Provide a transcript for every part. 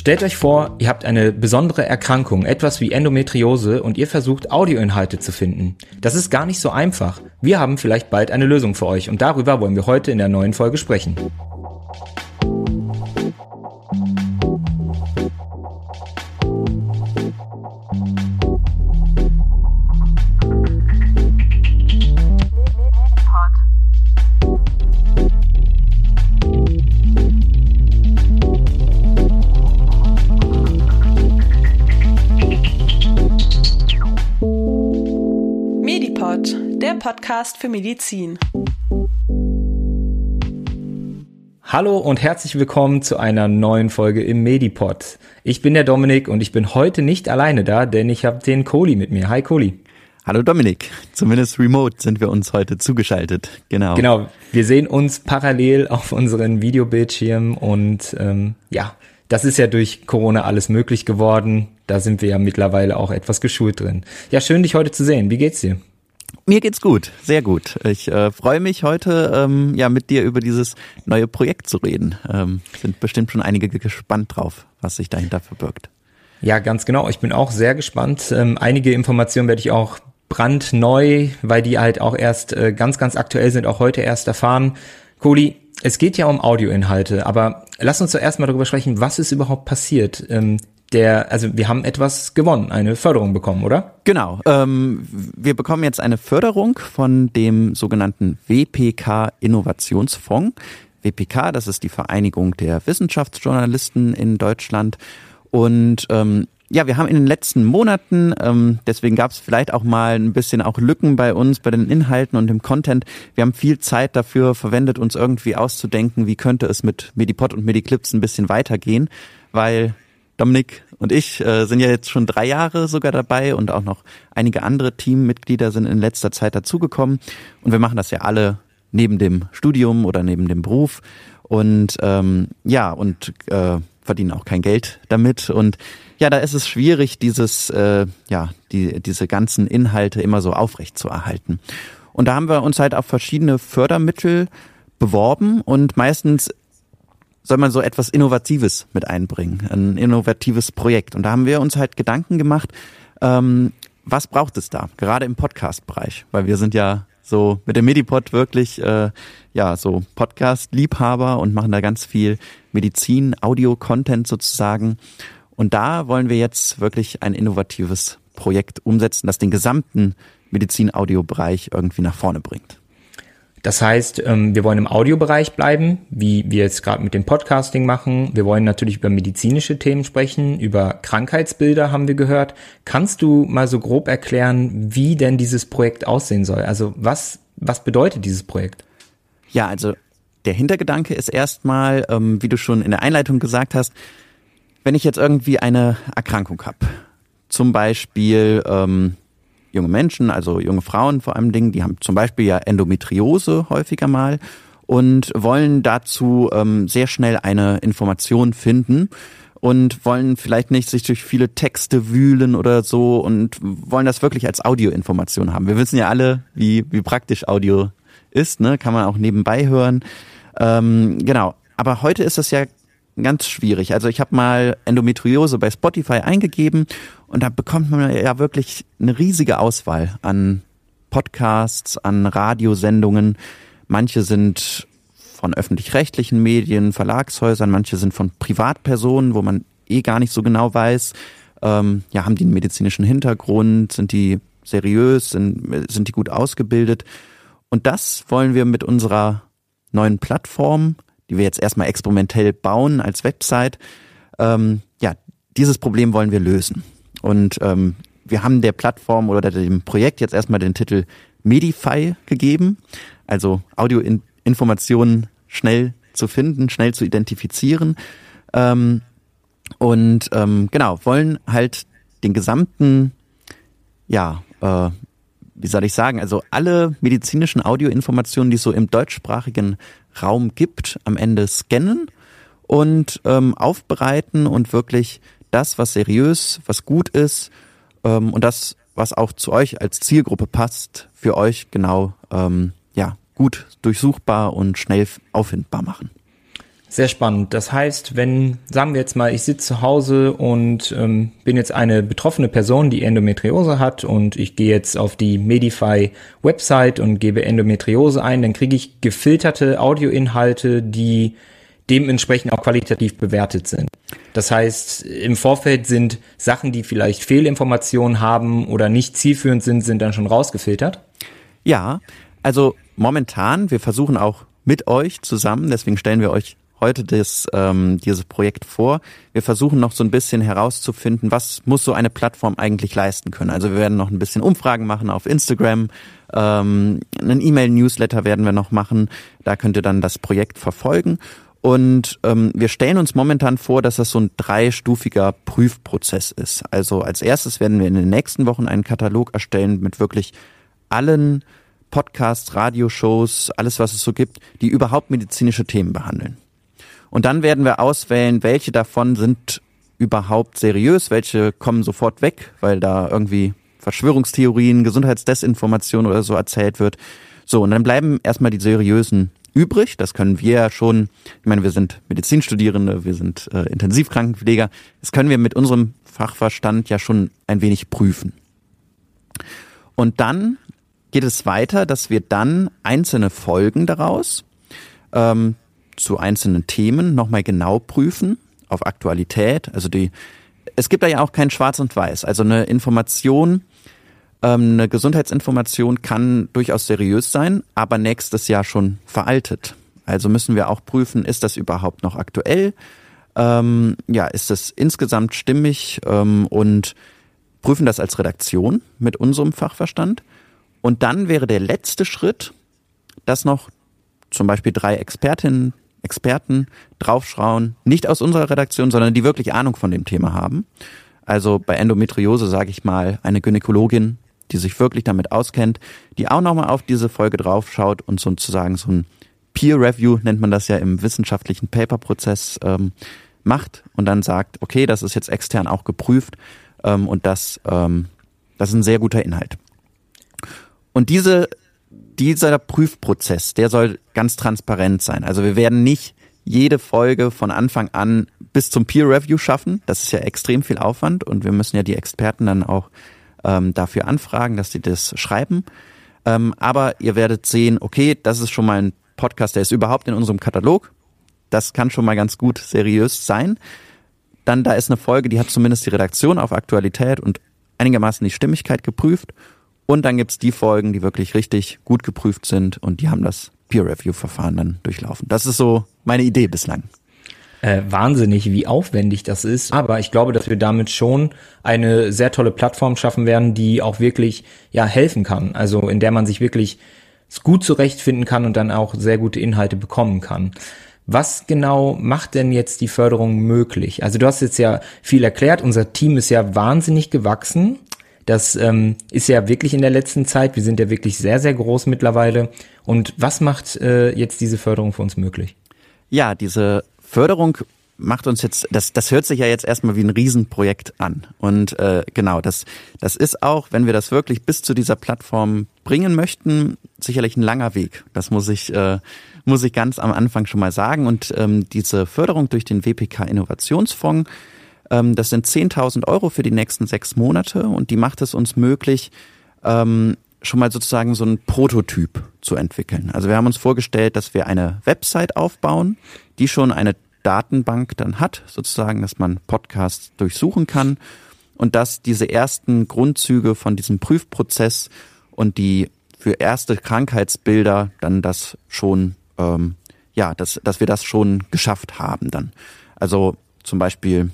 Stellt euch vor, ihr habt eine besondere Erkrankung, etwas wie Endometriose, und ihr versucht Audioinhalte zu finden. Das ist gar nicht so einfach. Wir haben vielleicht bald eine Lösung für euch und darüber wollen wir heute in der neuen Folge sprechen. Podcast für Medizin. Hallo und herzlich willkommen zu einer neuen Folge im Medipod. Ich bin der Dominik und ich bin heute nicht alleine da, denn ich habe den Kohli mit mir. Hi Kohli. Hallo Dominik, zumindest remote sind wir uns heute zugeschaltet. Genau. Genau, wir sehen uns parallel auf unseren Videobildschirmen und ähm, ja, das ist ja durch Corona alles möglich geworden. Da sind wir ja mittlerweile auch etwas geschult drin. Ja, schön dich heute zu sehen. Wie geht's dir? Mir geht's gut, sehr gut. Ich äh, freue mich heute, ähm, ja, mit dir über dieses neue Projekt zu reden. Ähm, sind bestimmt schon einige gespannt drauf, was sich dahinter verbirgt. Ja, ganz genau. Ich bin auch sehr gespannt. Ähm, einige Informationen werde ich auch brandneu, weil die halt auch erst äh, ganz, ganz aktuell sind, auch heute erst erfahren. Kohli, es geht ja um Audioinhalte, aber lass uns zuerst mal darüber sprechen, was ist überhaupt passiert. Ähm, der, also wir haben etwas gewonnen, eine Förderung bekommen, oder? Genau. Ähm, wir bekommen jetzt eine Förderung von dem sogenannten WPK Innovationsfonds. WPK, das ist die Vereinigung der Wissenschaftsjournalisten in Deutschland. Und ähm, ja, wir haben in den letzten Monaten, ähm, deswegen gab es vielleicht auch mal ein bisschen auch Lücken bei uns, bei den Inhalten und dem Content. Wir haben viel Zeit dafür verwendet, uns irgendwie auszudenken, wie könnte es mit Medipod und Mediclips ein bisschen weitergehen, weil Dominik und ich äh, sind ja jetzt schon drei Jahre sogar dabei und auch noch einige andere Teammitglieder sind in letzter Zeit dazugekommen. Und wir machen das ja alle neben dem Studium oder neben dem Beruf. Und ähm, ja und äh, verdienen auch kein Geld damit. Und ja da ist es schwierig dieses äh, ja die diese ganzen Inhalte immer so aufrecht zu erhalten und da haben wir uns halt auf verschiedene Fördermittel beworben und meistens soll man so etwas Innovatives mit einbringen, ein innovatives Projekt. Und da haben wir uns halt Gedanken gemacht, ähm, was braucht es da, gerade im Podcast-Bereich, weil wir sind ja so mit dem Medipod wirklich äh, ja so Podcast-Liebhaber und machen da ganz viel Medizin, Audio-Content sozusagen. Und da wollen wir jetzt wirklich ein innovatives Projekt umsetzen, das den gesamten Medizin-Audio-Bereich irgendwie nach vorne bringt. Das heißt, ähm, wir wollen im Audiobereich bleiben, wie wir jetzt gerade mit dem Podcasting machen. Wir wollen natürlich über medizinische Themen sprechen, über Krankheitsbilder haben wir gehört. Kannst du mal so grob erklären, wie denn dieses Projekt aussehen soll? Also was, was bedeutet dieses Projekt? Ja, also der Hintergedanke ist erstmal, ähm, wie du schon in der Einleitung gesagt hast, wenn ich jetzt irgendwie eine Erkrankung habe, zum Beispiel ähm, junge Menschen, also junge Frauen vor allem Dingen, die haben zum Beispiel ja Endometriose häufiger mal und wollen dazu ähm, sehr schnell eine Information finden und wollen vielleicht nicht sich durch viele Texte wühlen oder so und wollen das wirklich als Audioinformation haben. Wir wissen ja alle, wie, wie praktisch Audio ist, ne? kann man auch nebenbei hören. Ähm, genau, aber heute ist das ja ganz schwierig. Also ich habe mal Endometriose bei Spotify eingegeben und da bekommt man ja wirklich eine riesige Auswahl an Podcasts, an Radiosendungen. Manche sind von öffentlich-rechtlichen Medien, Verlagshäusern, manche sind von Privatpersonen, wo man eh gar nicht so genau weiß, ähm, ja, haben die einen medizinischen Hintergrund, sind die seriös, sind, sind die gut ausgebildet. Und das wollen wir mit unserer neuen Plattform die wir jetzt erstmal experimentell bauen als Website. Ähm, ja, dieses Problem wollen wir lösen. Und ähm, wir haben der Plattform oder dem Projekt jetzt erstmal den Titel Medify gegeben, also Audioinformationen schnell zu finden, schnell zu identifizieren. Ähm, und ähm, genau, wollen halt den gesamten, ja, äh, wie soll ich sagen, also alle medizinischen Audioinformationen, die es so im deutschsprachigen Raum gibt, am Ende scannen und ähm, aufbereiten und wirklich das, was seriös, was gut ist ähm, und das, was auch zu euch als Zielgruppe passt, für euch genau ähm, ja gut durchsuchbar und schnell auffindbar machen. Sehr spannend. Das heißt, wenn, sagen wir jetzt mal, ich sitze zu Hause und ähm, bin jetzt eine betroffene Person, die Endometriose hat und ich gehe jetzt auf die Medify-Website und gebe Endometriose ein, dann kriege ich gefilterte Audioinhalte, die dementsprechend auch qualitativ bewertet sind. Das heißt, im Vorfeld sind Sachen, die vielleicht Fehlinformationen haben oder nicht zielführend sind, sind dann schon rausgefiltert? Ja, also momentan, wir versuchen auch mit euch zusammen, deswegen stellen wir euch heute das, ähm, dieses Projekt vor. Wir versuchen noch so ein bisschen herauszufinden, was muss so eine Plattform eigentlich leisten können. Also wir werden noch ein bisschen Umfragen machen auf Instagram, ähm, einen E-Mail-Newsletter werden wir noch machen. Da könnt ihr dann das Projekt verfolgen. Und ähm, wir stellen uns momentan vor, dass das so ein dreistufiger Prüfprozess ist. Also als erstes werden wir in den nächsten Wochen einen Katalog erstellen mit wirklich allen Podcasts, Radioshows, alles was es so gibt, die überhaupt medizinische Themen behandeln. Und dann werden wir auswählen, welche davon sind überhaupt seriös, welche kommen sofort weg, weil da irgendwie Verschwörungstheorien, Gesundheitsdesinformation oder so erzählt wird. So, und dann bleiben erstmal die seriösen übrig. Das können wir ja schon, ich meine, wir sind Medizinstudierende, wir sind äh, Intensivkrankenpfleger. Das können wir mit unserem Fachverstand ja schon ein wenig prüfen. Und dann geht es weiter, dass wir dann einzelne Folgen daraus ähm, zu einzelnen Themen nochmal genau prüfen, auf Aktualität. Also die, es gibt da ja auch kein Schwarz und Weiß. Also eine Information, ähm, eine Gesundheitsinformation kann durchaus seriös sein, aber nächstes Jahr schon veraltet. Also müssen wir auch prüfen, ist das überhaupt noch aktuell? Ähm, ja, ist das insgesamt stimmig ähm, und prüfen das als Redaktion mit unserem Fachverstand. Und dann wäre der letzte Schritt, dass noch zum Beispiel drei Expertinnen Experten draufschauen, nicht aus unserer Redaktion, sondern die wirklich Ahnung von dem Thema haben. Also bei Endometriose sage ich mal eine Gynäkologin, die sich wirklich damit auskennt, die auch nochmal auf diese Folge draufschaut und sozusagen so ein Peer Review nennt man das ja im wissenschaftlichen Paper-Prozess ähm, macht und dann sagt, okay, das ist jetzt extern auch geprüft ähm, und das, ähm, das ist ein sehr guter Inhalt. Und diese dieser Prüfprozess, der soll ganz transparent sein. Also wir werden nicht jede Folge von Anfang an bis zum Peer Review schaffen. Das ist ja extrem viel Aufwand und wir müssen ja die Experten dann auch ähm, dafür anfragen, dass sie das schreiben. Ähm, aber ihr werdet sehen, okay, das ist schon mal ein Podcast, der ist überhaupt in unserem Katalog. Das kann schon mal ganz gut seriös sein. Dann da ist eine Folge, die hat zumindest die Redaktion auf Aktualität und einigermaßen die Stimmigkeit geprüft. Und dann gibt's die Folgen, die wirklich richtig gut geprüft sind und die haben das Peer-Review-Verfahren dann durchlaufen. Das ist so meine Idee bislang. Äh, wahnsinnig, wie aufwendig das ist. Aber ich glaube, dass wir damit schon eine sehr tolle Plattform schaffen werden, die auch wirklich ja helfen kann. Also in der man sich wirklich gut zurechtfinden kann und dann auch sehr gute Inhalte bekommen kann. Was genau macht denn jetzt die Förderung möglich? Also du hast jetzt ja viel erklärt, unser Team ist ja wahnsinnig gewachsen. Das ähm, ist ja wirklich in der letzten Zeit. Wir sind ja wirklich sehr, sehr groß mittlerweile. Und was macht äh, jetzt diese Förderung für uns möglich? Ja, diese Förderung macht uns jetzt, das, das hört sich ja jetzt erstmal wie ein Riesenprojekt an. Und äh, genau, das, das ist auch, wenn wir das wirklich bis zu dieser Plattform bringen möchten, sicherlich ein langer Weg. Das muss ich, äh, muss ich ganz am Anfang schon mal sagen. Und ähm, diese Förderung durch den WPK Innovationsfonds ähm, das sind 10.000 Euro für die nächsten sechs Monate und die macht es uns möglich, ähm, schon mal sozusagen so einen Prototyp zu entwickeln. Also wir haben uns vorgestellt, dass wir eine Website aufbauen, die schon eine Datenbank dann hat, sozusagen, dass man Podcasts durchsuchen kann und dass diese ersten Grundzüge von diesem Prüfprozess und die für erste Krankheitsbilder dann das schon, ähm, ja, dass, dass wir das schon geschafft haben dann. Also zum Beispiel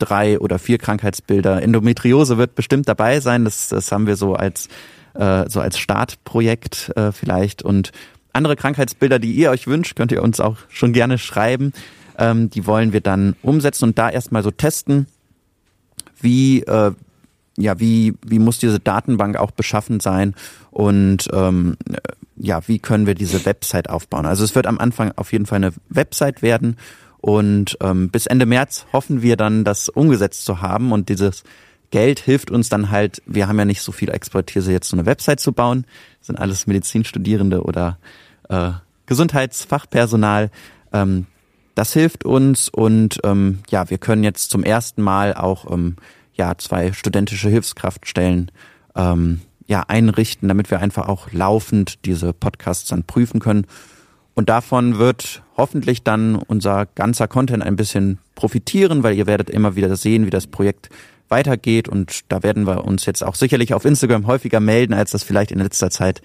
drei oder vier Krankheitsbilder. Endometriose wird bestimmt dabei sein. Das, das haben wir so als, äh, so als Startprojekt äh, vielleicht. Und andere Krankheitsbilder, die ihr euch wünscht, könnt ihr uns auch schon gerne schreiben. Ähm, die wollen wir dann umsetzen und da erstmal so testen, wie, äh, ja, wie, wie muss diese Datenbank auch beschaffen sein und ähm, ja, wie können wir diese Website aufbauen. Also es wird am Anfang auf jeden Fall eine Website werden und ähm, bis Ende März hoffen wir dann, das umgesetzt zu haben. Und dieses Geld hilft uns dann halt, wir haben ja nicht so viel Expertise, jetzt so eine Website zu bauen. Das sind alles Medizinstudierende oder äh, Gesundheitsfachpersonal. Ähm, das hilft uns und ähm, ja, wir können jetzt zum ersten Mal auch ähm, ja zwei studentische Hilfskraftstellen ähm, ja einrichten, damit wir einfach auch laufend diese Podcasts dann prüfen können. Und davon wird hoffentlich dann unser ganzer Content ein bisschen profitieren, weil ihr werdet immer wieder sehen, wie das Projekt weitergeht. Und da werden wir uns jetzt auch sicherlich auf Instagram häufiger melden, als das vielleicht in letzter Zeit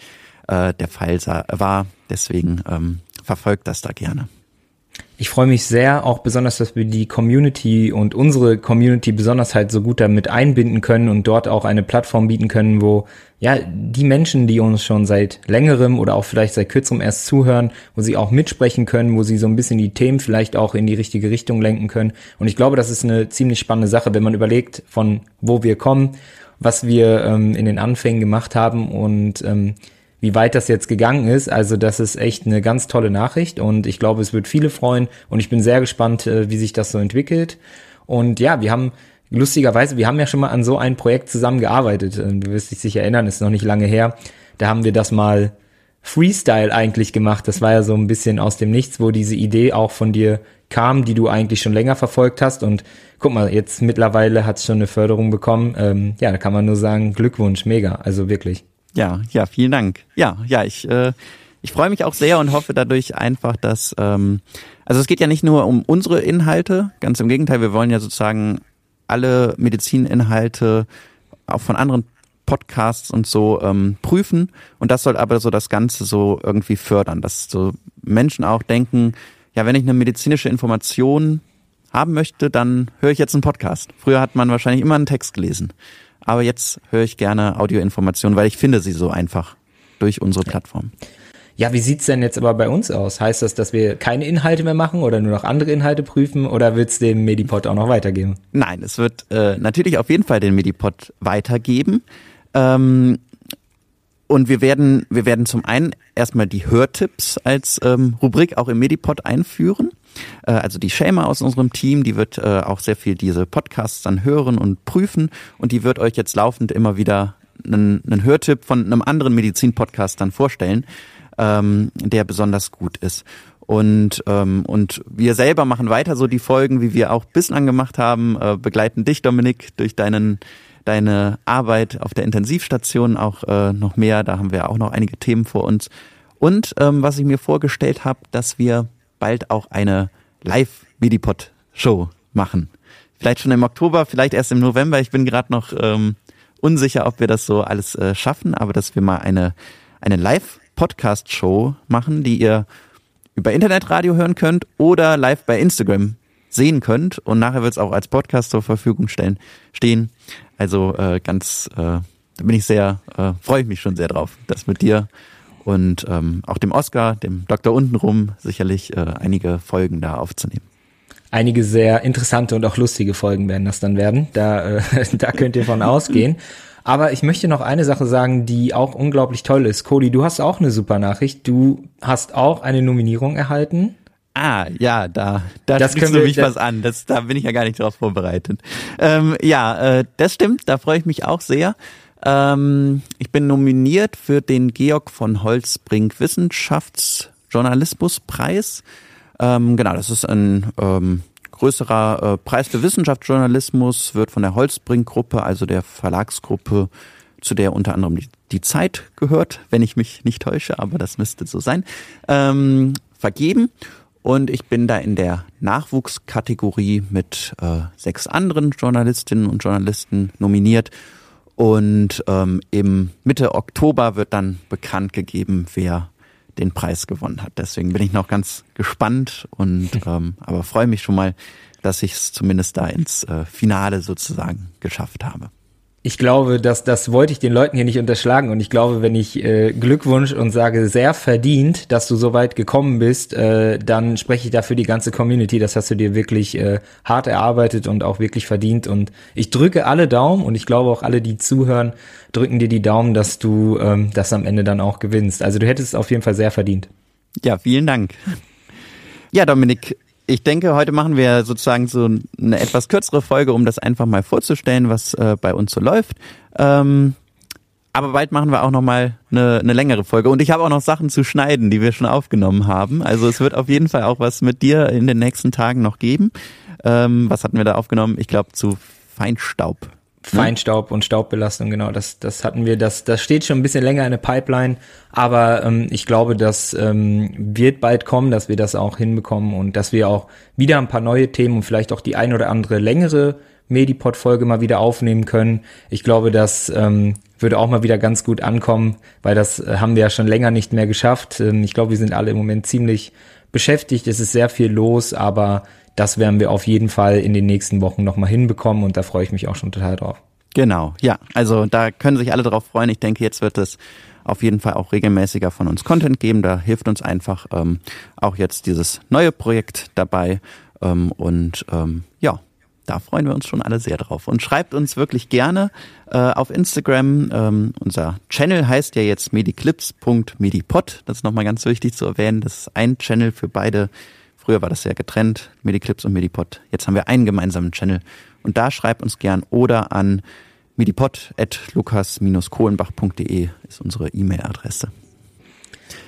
äh, der Fall war. Deswegen ähm, verfolgt das da gerne. Ich freue mich sehr, auch besonders, dass wir die Community und unsere Community besonders halt so gut damit einbinden können und dort auch eine Plattform bieten können, wo ja die Menschen, die uns schon seit längerem oder auch vielleicht seit kürzerem erst zuhören, wo sie auch mitsprechen können, wo sie so ein bisschen die Themen vielleicht auch in die richtige Richtung lenken können. Und ich glaube, das ist eine ziemlich spannende Sache, wenn man überlegt, von wo wir kommen, was wir ähm, in den Anfängen gemacht haben und ähm, wie weit das jetzt gegangen ist. Also das ist echt eine ganz tolle Nachricht und ich glaube, es wird viele freuen und ich bin sehr gespannt, äh, wie sich das so entwickelt. Und ja, wir haben lustigerweise, wir haben ja schon mal an so ein Projekt zusammengearbeitet. Äh, du wirst dich sicher erinnern, ist noch nicht lange her. Da haben wir das mal Freestyle eigentlich gemacht. Das war ja so ein bisschen aus dem Nichts, wo diese Idee auch von dir kam, die du eigentlich schon länger verfolgt hast. Und guck mal, jetzt mittlerweile hat es schon eine Förderung bekommen. Ähm, ja, da kann man nur sagen, Glückwunsch, mega. Also wirklich. Ja, ja, vielen Dank. Ja, ja, ich, äh, ich freue mich auch sehr und hoffe dadurch einfach, dass, ähm, also es geht ja nicht nur um unsere Inhalte, ganz im Gegenteil, wir wollen ja sozusagen alle Medizininhalte auch von anderen Podcasts und so ähm, prüfen und das soll aber so das Ganze so irgendwie fördern, dass so Menschen auch denken, ja, wenn ich eine medizinische Information haben möchte, dann höre ich jetzt einen Podcast. Früher hat man wahrscheinlich immer einen Text gelesen. Aber jetzt höre ich gerne Audioinformationen, weil ich finde sie so einfach durch unsere Plattform. Ja, wie sieht's denn jetzt aber bei uns aus? Heißt das, dass wir keine Inhalte mehr machen oder nur noch andere Inhalte prüfen oder wird's dem Medipod auch noch weitergeben? Nein, es wird äh, natürlich auf jeden Fall den Medipod weitergeben. Ähm, und wir werden, wir werden zum einen erstmal die Hörtipps als ähm, Rubrik auch im Medipod einführen. Äh, also die Shema aus unserem Team, die wird äh, auch sehr viel diese Podcasts dann hören und prüfen und die wird euch jetzt laufend immer wieder einen, einen Hörtipp von einem anderen Medizin-Podcast dann vorstellen, ähm, der besonders gut ist. Und, ähm, und wir selber machen weiter so die Folgen, wie wir auch bislang gemacht haben, äh, begleiten dich, Dominik, durch deinen deine Arbeit auf der Intensivstation auch äh, noch mehr. Da haben wir auch noch einige Themen vor uns. Und ähm, was ich mir vorgestellt habe, dass wir bald auch eine Live-Medipod-Show machen. Vielleicht schon im Oktober, vielleicht erst im November. Ich bin gerade noch ähm, unsicher, ob wir das so alles äh, schaffen, aber dass wir mal eine, eine Live-Podcast-Show machen, die ihr über Internetradio hören könnt oder live bei Instagram sehen könnt. Und nachher wird es auch als Podcast zur Verfügung stellen, stehen. Also äh, ganz, äh, da bin ich sehr, äh, freue ich mich schon sehr drauf, das mit dir und ähm, auch dem Oscar, dem Doktor untenrum, sicherlich äh, einige Folgen da aufzunehmen. Einige sehr interessante und auch lustige Folgen werden das dann werden. Da, äh, da könnt ihr von ausgehen. Aber ich möchte noch eine Sache sagen, die auch unglaublich toll ist. Cody, du hast auch eine super Nachricht. Du hast auch eine Nominierung erhalten. Ah, ja, da, da das sprichst du mich was an. Das, da bin ich ja gar nicht drauf vorbereitet. Ähm, ja, äh, das stimmt. Da freue ich mich auch sehr. Ähm, ich bin nominiert für den Georg von Holzbrink Wissenschaftsjournalismuspreis. Ähm, genau, das ist ein ähm, größerer äh, Preis für Wissenschaftsjournalismus, wird von der Holzbrink-Gruppe, also der Verlagsgruppe, zu der unter anderem die, die, Zeit gehört, wenn ich mich nicht täusche, aber das müsste so sein, ähm, vergeben. Und ich bin da in der Nachwuchskategorie mit äh, sechs anderen Journalistinnen und Journalisten nominiert und ähm, im Mitte Oktober wird dann bekannt gegeben, wer den Preis gewonnen hat. Deswegen bin ich noch ganz gespannt und ähm, aber freue mich schon mal, dass ich es zumindest da ins äh, Finale sozusagen geschafft habe ich glaube, dass das wollte ich den Leuten hier nicht unterschlagen und ich glaube, wenn ich äh, Glückwunsch und sage sehr verdient, dass du so weit gekommen bist, äh, dann spreche ich dafür die ganze Community. Das hast du dir wirklich äh, hart erarbeitet und auch wirklich verdient und ich drücke alle Daumen und ich glaube auch alle, die zuhören, drücken dir die Daumen, dass du ähm, das am Ende dann auch gewinnst. Also du hättest es auf jeden Fall sehr verdient. Ja, vielen Dank. Ja, Dominik, ich denke, heute machen wir sozusagen so eine etwas kürzere Folge, um das einfach mal vorzustellen, was äh, bei uns so läuft. Ähm, aber bald machen wir auch noch mal eine, eine längere Folge und ich habe auch noch Sachen zu schneiden, die wir schon aufgenommen haben. Also es wird auf jeden Fall auch was mit dir in den nächsten Tagen noch geben. Ähm, was hatten wir da aufgenommen? Ich glaube zu Feinstaub. Ne? Feinstaub und Staubbelastung, genau. Das, das hatten wir, das, das steht schon ein bisschen länger in der Pipeline, aber ähm, ich glaube, das ähm, wird bald kommen, dass wir das auch hinbekommen und dass wir auch wieder ein paar neue Themen und vielleicht auch die ein oder andere längere Medipod-Folge mal wieder aufnehmen können. Ich glaube, das ähm, würde auch mal wieder ganz gut ankommen, weil das äh, haben wir ja schon länger nicht mehr geschafft. Ähm, ich glaube, wir sind alle im Moment ziemlich beschäftigt. Es ist sehr viel los, aber das werden wir auf jeden Fall in den nächsten Wochen nochmal hinbekommen und da freue ich mich auch schon total drauf. Genau, ja. Also da können sich alle drauf freuen. Ich denke, jetzt wird es auf jeden Fall auch regelmäßiger von uns Content geben. Da hilft uns einfach ähm, auch jetzt dieses neue Projekt dabei. Ähm, und ähm, ja, da freuen wir uns schon alle sehr drauf. Und schreibt uns wirklich gerne äh, auf Instagram. Ähm, unser Channel heißt ja jetzt mediclips.medipod. Das ist nochmal ganz wichtig zu erwähnen. Das ist ein Channel für beide. Früher war das ja getrennt, Mediclips und Medipod. Jetzt haben wir einen gemeinsamen Channel. Und da schreibt uns gern oder an medipod.lukas-kohlenbach.de ist unsere E-Mail-Adresse.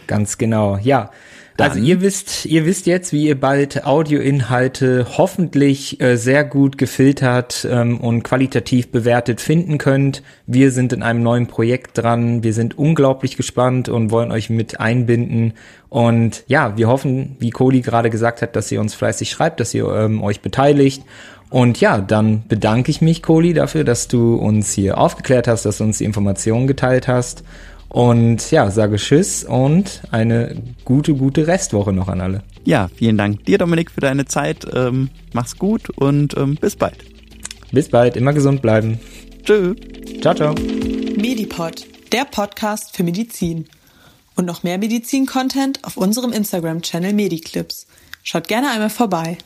Ganz genau, ja. Dann. Also ihr wisst, ihr wisst jetzt, wie ihr bald Audioinhalte hoffentlich äh, sehr gut gefiltert ähm, und qualitativ bewertet finden könnt. Wir sind in einem neuen Projekt dran. Wir sind unglaublich gespannt und wollen euch mit einbinden. Und ja, wir hoffen, wie Cody gerade gesagt hat, dass ihr uns fleißig schreibt, dass ihr ähm, euch beteiligt. Und ja, dann bedanke ich mich, Kohli, dafür, dass du uns hier aufgeklärt hast, dass du uns die Informationen geteilt hast. Und ja, sage Tschüss und eine gute, gute Restwoche noch an alle. Ja, vielen Dank dir, Dominik, für deine Zeit. Ähm, mach's gut und ähm, bis bald. Bis bald, immer gesund bleiben. Tschö. Ciao, ciao. Medipod, der Podcast für Medizin. Und noch mehr Medizin-Content auf unserem Instagram-Channel Mediclips. Schaut gerne einmal vorbei.